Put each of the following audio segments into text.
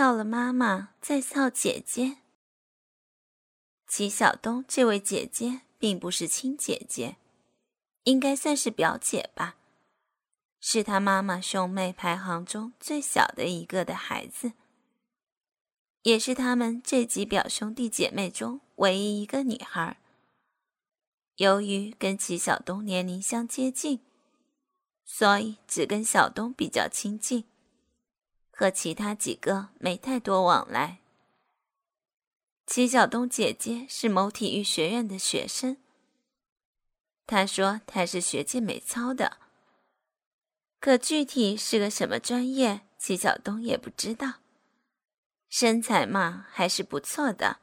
操了妈妈，再操姐姐。齐晓东这位姐姐并不是亲姐姐，应该算是表姐吧，是他妈妈兄妹排行中最小的一个的孩子，也是他们这几表兄弟姐妹中唯一一个女孩。由于跟齐晓东年龄相接近，所以只跟小东比较亲近，和其他几个没太多往来。齐晓东姐姐是某体育学院的学生。她说她是学健美操的，可具体是个什么专业，齐晓东也不知道。身材嘛，还是不错的。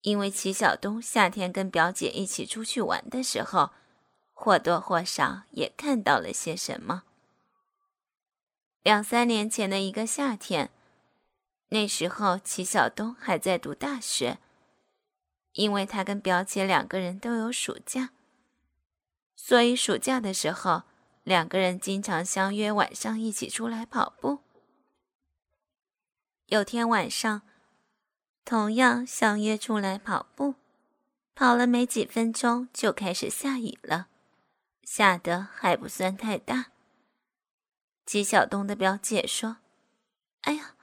因为齐晓东夏天跟表姐一起出去玩的时候，或多或少也看到了些什么。两三年前的一个夏天。那时候，齐晓东还在读大学，因为他跟表姐两个人都有暑假，所以暑假的时候，两个人经常相约晚上一起出来跑步。有天晚上，同样相约出来跑步，跑了没几分钟就开始下雨了，下的还不算太大。齐晓东的表姐说：“哎呀。”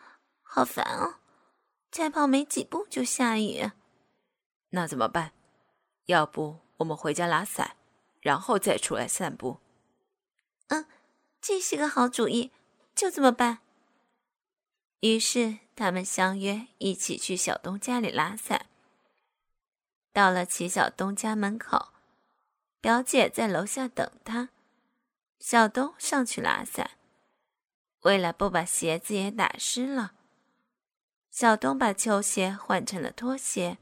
好烦哦！再跑没几步就下雨，那怎么办？要不我们回家拿伞，然后再出来散步？嗯，这是个好主意，就这么办。于是他们相约一起去小东家里拿伞。到了齐小东家门口，表姐在楼下等他，小东上去拿伞，为了不把鞋子也打湿了。小东把球鞋换成了拖鞋。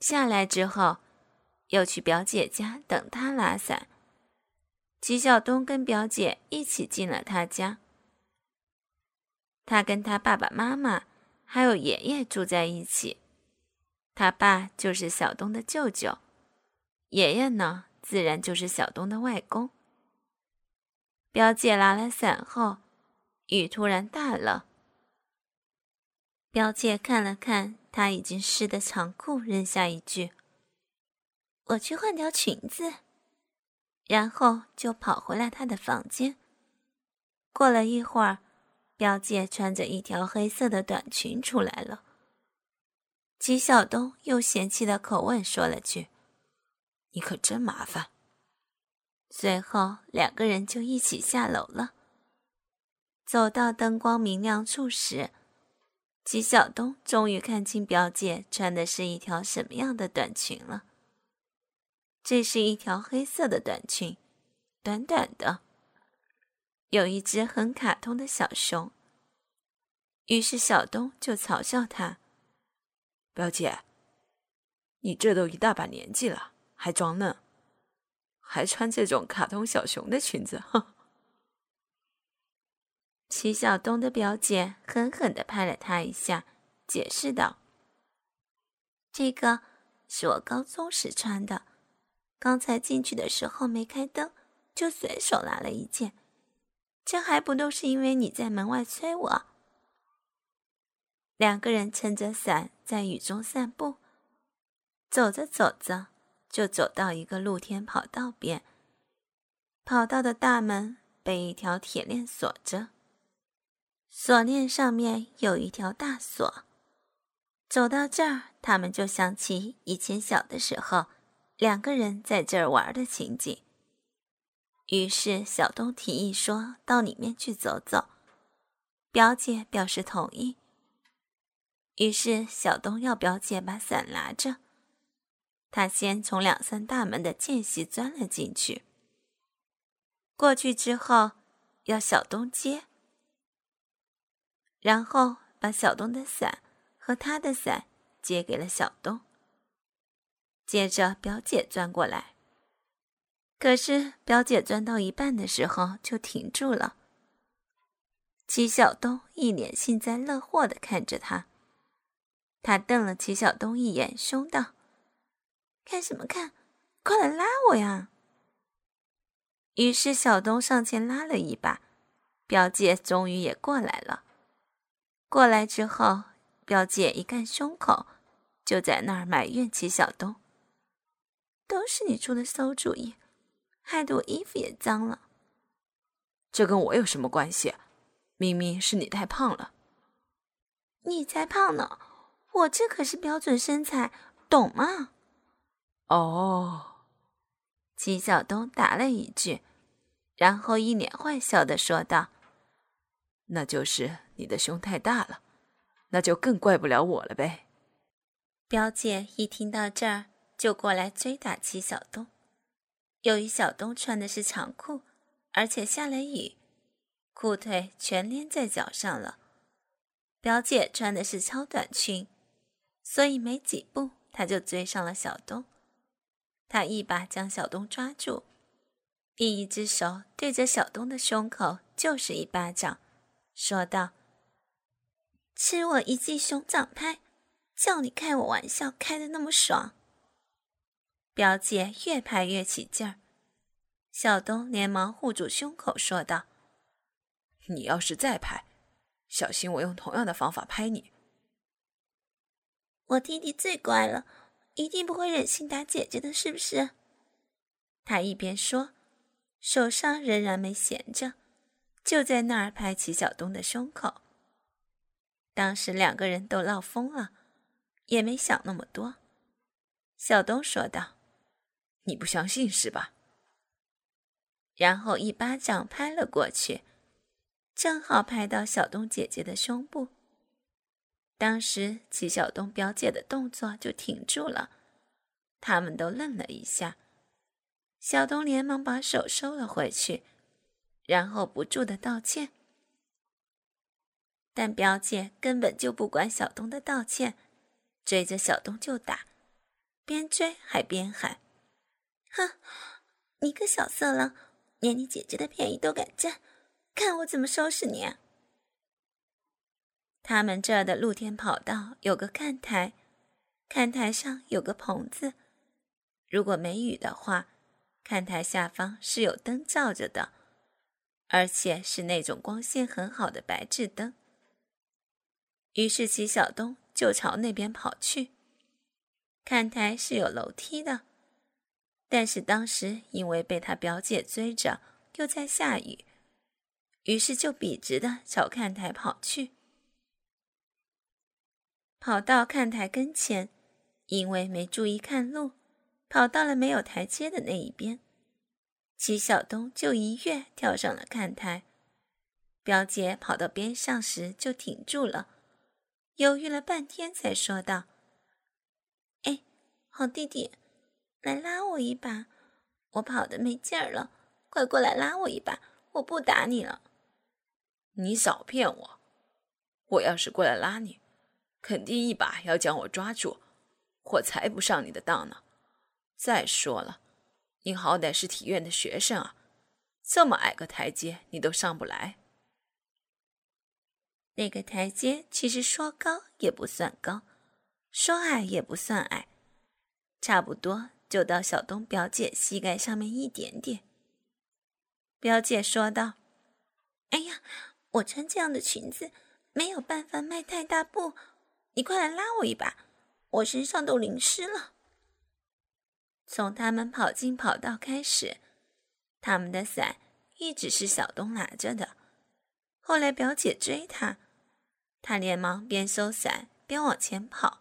下来之后，又去表姐家等她拉伞。齐晓东跟表姐一起进了他家。他跟他爸爸妈妈还有爷爷住在一起。他爸就是小东的舅舅，爷爷呢，自然就是小东的外公。表姐拿了伞后，雨突然大了。表姐看了看她已经湿的长裤，扔下一句：“我去换条裙子。”然后就跑回了她的房间。过了一会儿，表姐穿着一条黑色的短裙出来了。齐晓东用嫌弃的口吻说了句：“你可真麻烦。”随后两个人就一起下楼了。走到灯光明亮处时。齐晓东终于看清表姐穿的是一条什么样的短裙了。这是一条黑色的短裙，短短的，有一只很卡通的小熊。于是小东就嘲笑她：“表姐，你这都一大把年纪了，还装嫩，还穿这种卡通小熊的裙子，哼！”齐晓东的表姐狠狠地拍了他一下，解释道：“这个是我高中时穿的，刚才进去的时候没开灯，就随手拿了一件。这还不都是因为你在门外催我？”两个人撑着伞在雨中散步，走着走着就走到一个露天跑道边，跑道的大门被一条铁链锁着。锁链上面有一条大锁。走到这儿，他们就想起以前小的时候，两个人在这儿玩的情景。于是小东提议说到里面去走走，表姐表示同意。于是小东要表姐把伞拿着，他先从两扇大门的间隙钻了进去。过去之后，要小东接。然后把小东的伞和他的伞借给了小东。接着表姐钻过来，可是表姐钻到一半的时候就停住了。齐晓东一脸幸灾乐祸的看着他，他瞪了齐晓东一眼，凶道：“看什么看？快来拉我呀！”于是小东上前拉了一把，表姐终于也过来了。过来之后，表姐一看胸口，就在那儿埋怨起小东：“都是你出的馊主意，害得我衣服也脏了。”这跟我有什么关系？明明是你太胖了。你才胖呢，我这可是标准身材，懂吗？哦，齐晓东答了一句，然后一脸坏笑的说道：“那就是你的胸太大了，那就更怪不了我了呗。”表姐一听到这儿，就过来追打齐晓东。由于小东穿的是长裤。而且下了雨，裤腿全粘在脚上了。表姐穿的是超短裙，所以没几步，她就追上了小东。她一把将小东抓住，另一只手对着小东的胸口就是一巴掌，说道：“吃我一记熊掌拍，叫你开我玩笑开的那么爽。”表姐越拍越起劲儿。小东连忙护住胸口，说道：“你要是再拍，小心我用同样的方法拍你。”我弟弟最乖了，一定不会忍心打姐姐的，是不是？他一边说，手上仍然没闲着，就在那儿拍起小东的胸口。当时两个人都闹疯了，也没想那么多。小东说道：“你不相信是吧？”然后一巴掌拍了过去，正好拍到小东姐姐的胸部。当时齐小东表姐的动作就停住了，他们都愣了一下。小东连忙把手收了回去，然后不住的道歉。但表姐根本就不管小东的道歉，追着小东就打，边追还边喊：“哼，你个小色狼！”连你姐姐的便宜都敢占，看我怎么收拾你！他们这儿的露天跑道有个看台，看台上有个棚子。如果没雨的话，看台下方是有灯照着的，而且是那种光线很好的白炽灯。于是齐晓东就朝那边跑去。看台是有楼梯的。但是当时因为被他表姐追着，又在下雨，于是就笔直的朝看台跑去。跑到看台跟前，因为没注意看路，跑到了没有台阶的那一边。齐晓东就一跃跳上了看台。表姐跑到边上时就停住了，犹豫了半天才说道：“哎，好弟弟。”来拉我一把，我跑的没劲儿了，快过来拉我一把，我不打你了。你少骗我！我要是过来拉你，肯定一把要将我抓住，我才不上你的当呢。再说了，你好歹是体院的学生啊，这么矮个台阶你都上不来。那个台阶其实说高也不算高，说矮也不算矮，差不多。就到小东表姐膝盖上面一点点。表姐说道：“哎呀，我穿这样的裙子没有办法迈太大步，你快来拉我一把，我身上都淋湿了。”从他们跑进跑道开始，他们的伞一直是小东拿着的。后来表姐追他，他连忙边收伞边往前跑。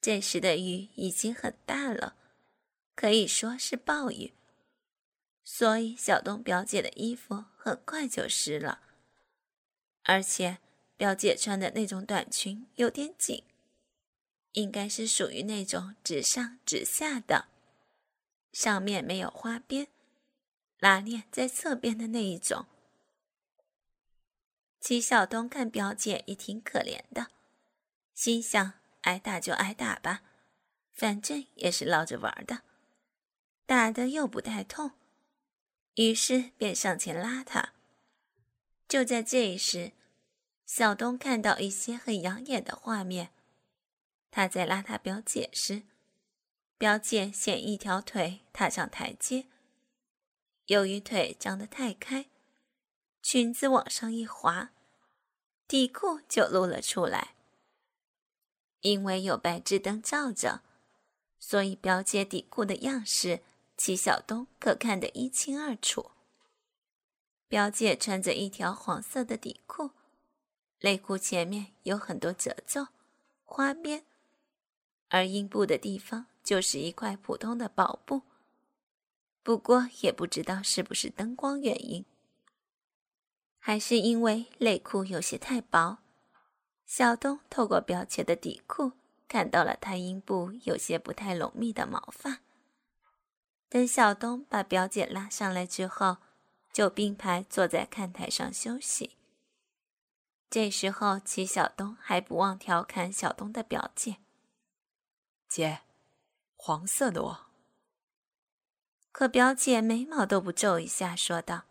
这时的雨已经很大了。可以说是暴雨，所以小东表姐的衣服很快就湿了，而且表姐穿的那种短裙有点紧，应该是属于那种直上直下的，上面没有花边，拉链在侧边的那一种。齐晓东看表姐也挺可怜的，心想挨打就挨打吧，反正也是闹着玩的。打的又不太痛，于是便上前拉他。就在这时，小东看到一些很养眼的画面。他在拉他表姐时，表姐先一条腿踏上台阶，由于腿张得太开，裙子往上一滑，底裤就露了出来。因为有白炽灯照着，所以表姐底裤的样式，齐晓东可看得一清二楚。表姐穿着一条黄色的底裤，内裤前面有很多褶皱、花边，而阴部的地方就是一块普通的薄布。不过也不知道是不是灯光原因。还是因为内裤有些太薄，小东透过表姐的底裤看到了她阴部有些不太浓密的毛发。等小东把表姐拉上来之后，就并排坐在看台上休息。这时候，齐小东还不忘调侃小东的表姐：“姐，黄色的哦。”可表姐眉毛都不皱一下，说道。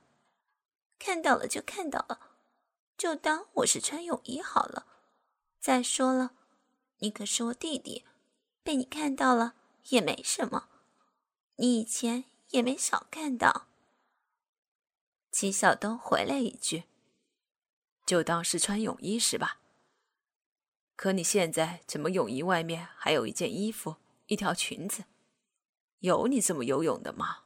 看到了就看到了，就当我是穿泳衣好了。再说了，你可是我弟弟，被你看到了也没什么。你以前也没少看到。齐晓东回了一句：“就当是穿泳衣是吧？可你现在怎么泳衣外面还有一件衣服、一条裙子？有你这么游泳的吗？”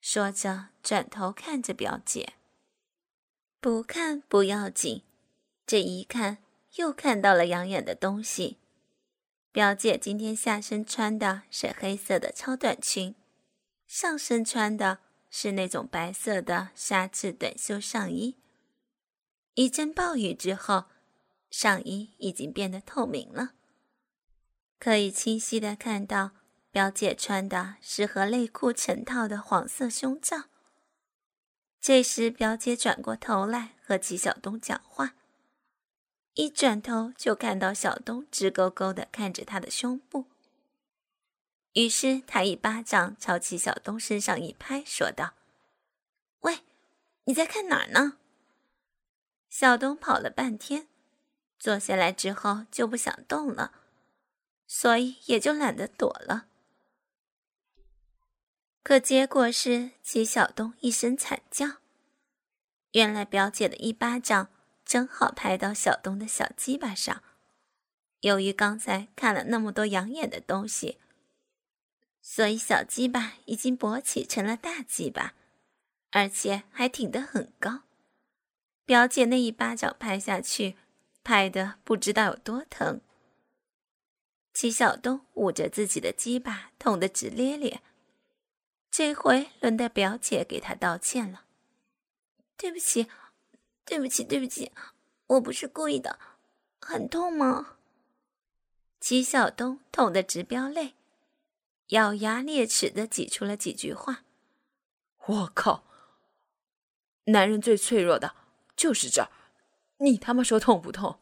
说着，转头看着表姐。不看不要紧，这一看又看到了养眼的东西。表姐今天下身穿的是黑色的超短裙，上身穿的是那种白色的纱质短袖上衣。一阵暴雨之后，上衣已经变得透明了，可以清晰的看到。表姐穿的是和内裤成套的黄色胸罩。这时，表姐转过头来和齐晓东讲话，一转头就看到小东直勾勾的看着他的胸部。于是，他一巴掌朝齐晓东身上一拍，说道：“喂，你在看哪儿呢？”小东跑了半天，坐下来之后就不想动了，所以也就懒得躲了。可结果是齐晓东一声惨叫。原来表姐的一巴掌正好拍到小东的小鸡巴上。由于刚才看了那么多养眼的东西，所以小鸡巴已经勃起成了大鸡巴，而且还挺得很高。表姐那一巴掌拍下去，拍的不知道有多疼。齐晓东捂着自己的鸡巴，痛得直咧咧。这回轮到表姐给他道歉了，对不起，对不起，对不起，我不是故意的，很痛吗？齐晓东痛得直飙泪，咬牙裂齿的挤出了几句话：“我靠，男人最脆弱的就是这儿，你他妈说痛不痛？”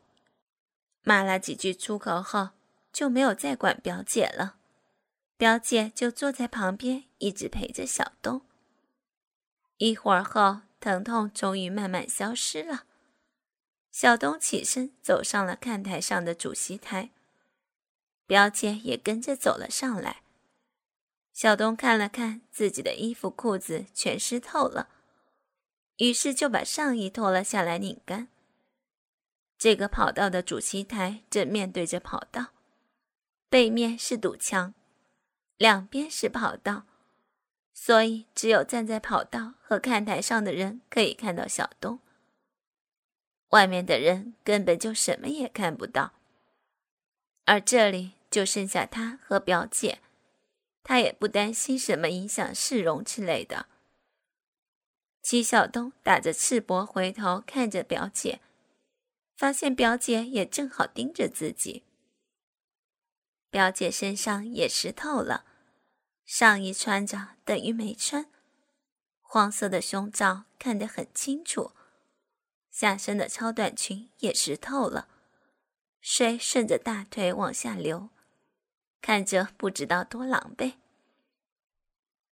骂了几句粗口后，就没有再管表姐了。表姐就坐在旁边，一直陪着小东。一会儿后，疼痛终于慢慢消失了。小东起身走上了看台上的主席台，表姐也跟着走了上来。小东看了看自己的衣服、裤子全湿透了，于是就把上衣脱了下来拧干。这个跑道的主席台正面对着跑道，背面是堵墙。两边是跑道，所以只有站在跑道和看台上的人可以看到小东。外面的人根本就什么也看不到。而这里就剩下他和表姐，他也不担心什么影响市容之类的。齐晓东打着赤膊回头看着表姐，发现表姐也正好盯着自己。表姐身上也湿透了。上衣穿着等于没穿，黄色的胸罩看得很清楚，下身的超短裙也湿透了，水顺着大腿往下流，看着不知道多狼狈。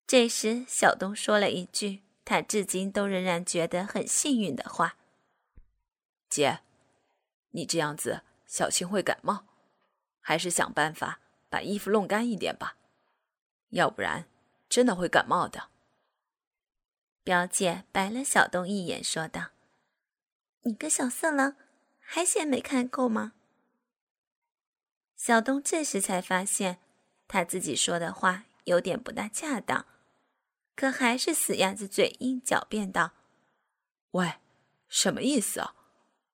这时，小东说了一句他至今都仍然觉得很幸运的话：“姐，你这样子小心会感冒，还是想办法把衣服弄干一点吧。”要不然，真的会感冒的。表姐白了小东一眼，说道：“你个小色狼，还嫌没看够吗？小东这时才发现，他自己说的话有点不大恰当，可还是死鸭子嘴硬，狡辩道：“喂，什么意思啊？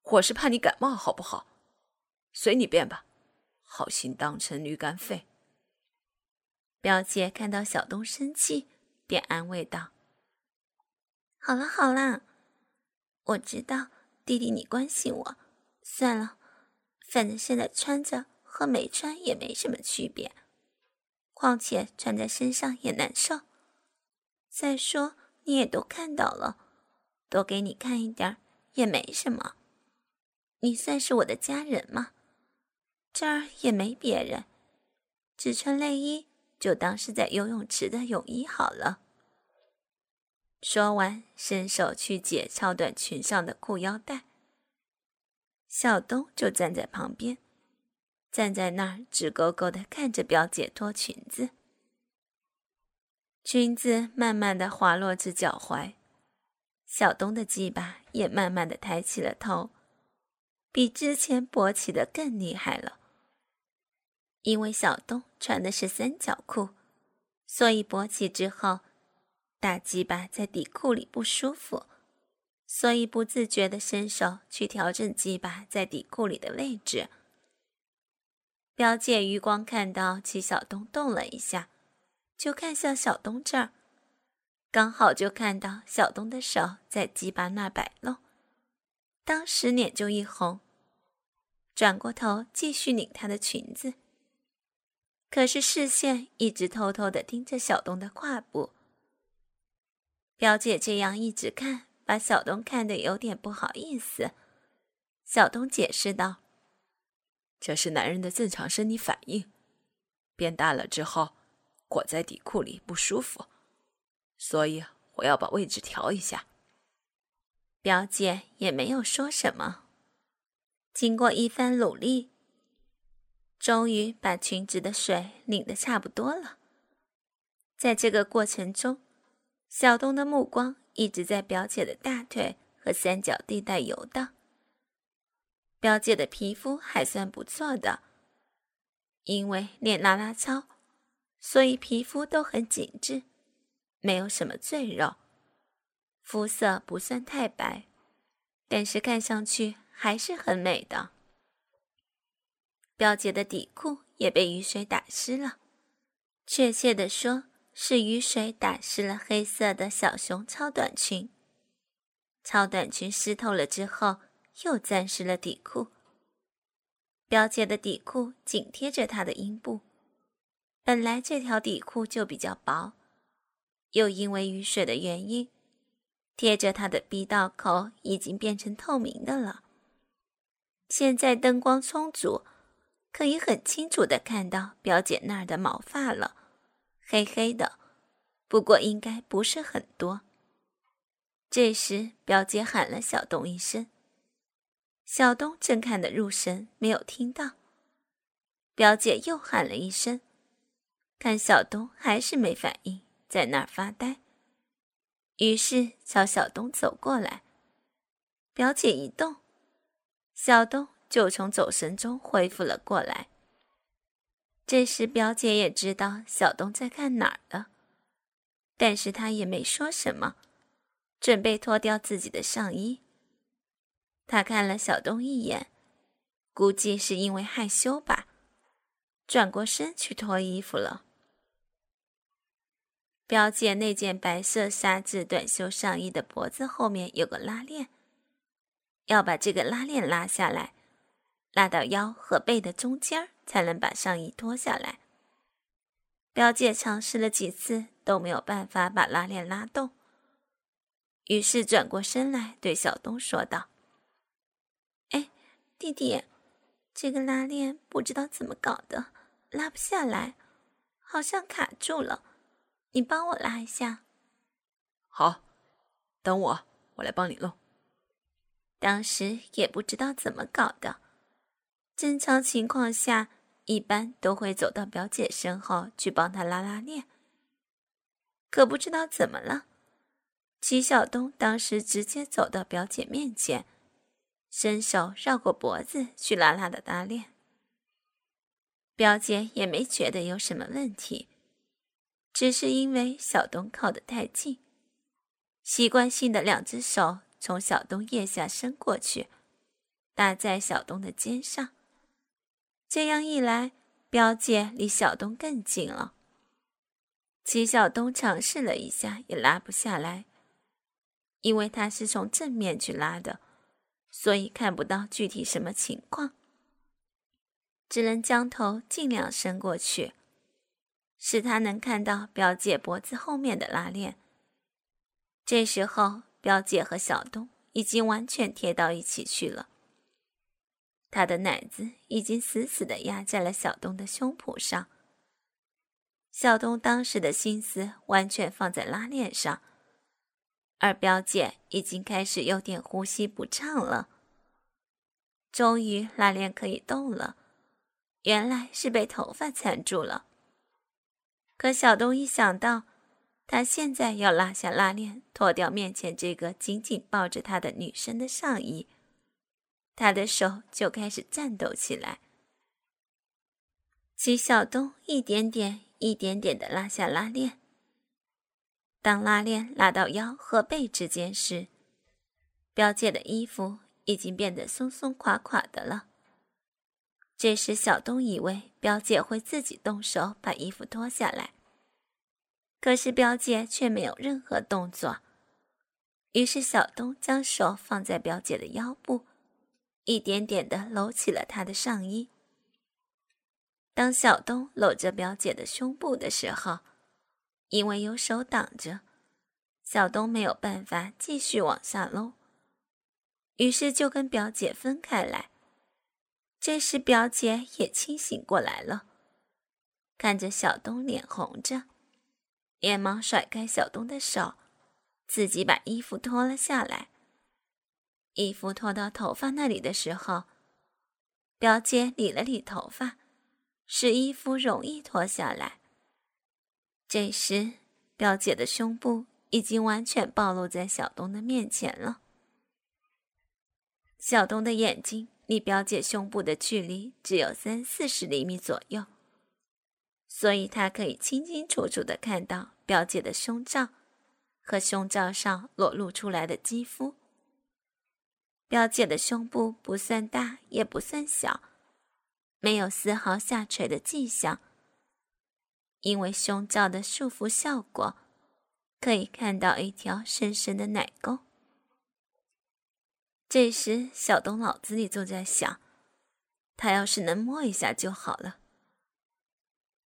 我是怕你感冒，好不好？随你便吧，好心当成驴肝肺。”表姐看到小东生气，便安慰道：“好了好了，我知道弟弟你关心我，算了，反正现在穿着。”和没穿也没什么区别，况且穿在身上也难受。再说你也都看到了，多给你看一点也没什么。你算是我的家人吗，这儿也没别人，只穿内衣就当是在游泳池的泳衣好了。说完，伸手去解超短裙上的裤腰带。小东就站在旁边。站在那儿，直勾勾的看着表姐脱裙子，裙子慢慢的滑落至脚踝，小东的鸡巴也慢慢的抬起了头，比之前勃起的更厉害了。因为小东穿的是三角裤，所以勃起之后，大鸡巴在底裤里不舒服，所以不自觉的伸手去调整鸡巴在底裤里的位置。表姐余光看到齐小东动了一下，就看向小东这儿，刚好就看到小东的手在鸡巴那摆弄，当时脸就一红，转过头继续拧她的裙子，可是视线一直偷偷的盯着小东的胯部。表姐这样一直看，把小东看得有点不好意思。小东解释道。这是男人的正常生理反应，变大了之后裹在底裤里不舒服，所以我要把位置调一下。表姐也没有说什么，经过一番努力，终于把裙子的水拧得差不多了。在这个过程中，小东的目光一直在表姐的大腿和三角地带游荡。表姐的皮肤还算不错的，因为练拉拉操，所以皮肤都很紧致，没有什么赘肉，肤色不算太白，但是看上去还是很美的。表姐的底裤也被雨水打湿了，确切的说是雨水打湿了黑色的小熊超短裙。超短裙湿透了之后。又沾湿了底裤。表姐的底裤紧贴着她的阴部，本来这条底裤就比较薄，又因为雨水的原因，贴着她的逼道口已经变成透明的了。现在灯光充足，可以很清楚的看到表姐那儿的毛发了，黑黑的，不过应该不是很多。这时，表姐喊了小东一声。小东正看得入神，没有听到。表姐又喊了一声，看小东还是没反应，在那儿发呆。于是朝小东走过来。表姐一动，小东就从走神中恢复了过来。这时表姐也知道小东在看哪儿了，但是她也没说什么，准备脱掉自己的上衣。她看了小东一眼，估计是因为害羞吧，转过身去脱衣服了。表姐那件白色纱质短袖上衣的脖子后面有个拉链，要把这个拉链拉下来，拉到腰和背的中间才能把上衣脱下来。表姐尝试了几次都没有办法把拉链拉动，于是转过身来对小东说道。哎弟弟，这个拉链不知道怎么搞的，拉不下来，好像卡住了。你帮我拉一下。好，等我，我来帮你弄。当时也不知道怎么搞的，正常情况下一般都会走到表姐身后去帮她拉拉链。可不知道怎么了，齐晓东当时直接走到表姐面前。伸手绕过脖子去拉拉的拉链。表姐也没觉得有什么问题，只是因为小东靠得太近，习惯性的两只手从小东腋下伸过去，搭在小东的肩上。这样一来，表姐离小东更近了。齐小东尝试了一下，也拉不下来，因为他是从正面去拉的，所以看不到具体什么情况。只能将头尽量伸过去，使他能看到表姐脖子后面的拉链。这时候，表姐和小东已经完全贴到一起去了。他的奶子已经死死地压在了小东的胸脯上。小东当时的心思完全放在拉链上，而表姐已经开始有点呼吸不畅了。终于，拉链可以动了。原来是被头发缠住了。可小东一想到他现在要拉下拉链，脱掉面前这个紧紧抱着他的女生的上衣，他的手就开始颤抖起来。齐小东一点点、一点点的拉下拉链。当拉链拉到腰和背之间时，表姐的衣服已经变得松松垮垮的了。这时，小东以为表姐会自己动手把衣服脱下来，可是表姐却没有任何动作。于是，小东将手放在表姐的腰部，一点点的搂起了她的上衣。当小东搂着表姐的胸部的时候，因为有手挡着，小东没有办法继续往下搂，于是就跟表姐分开来。这时，表姐也清醒过来了，看着小东脸红着，连忙甩开小东的手，自己把衣服脱了下来。衣服脱到头发那里的时候，表姐理了理头发，使衣服容易脱下来。这时，表姐的胸部已经完全暴露在小东的面前了。小东的眼睛。离表姐胸部的距离只有三四十厘米左右，所以他可以清清楚楚的看到表姐的胸罩和胸罩上裸露出来的肌肤。表姐的胸部不算大，也不算小，没有丝毫下垂的迹象。因为胸罩的束缚效果，可以看到一条深深的奶沟。这时，小东脑子里就在想：他要是能摸一下就好了。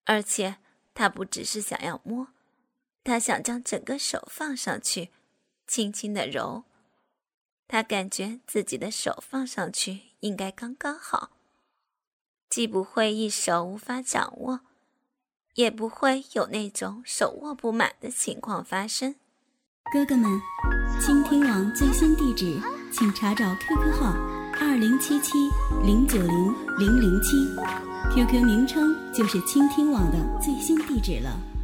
而且，他不只是想要摸，他想将整个手放上去，轻轻的揉。他感觉自己的手放上去应该刚刚好，既不会一手无法掌握，也不会有那种手握不满的情况发生。哥哥们，倾听网最新地址。请查找 QQ 号二零七七零九零零零七，QQ 名称就是倾听网的最新地址了。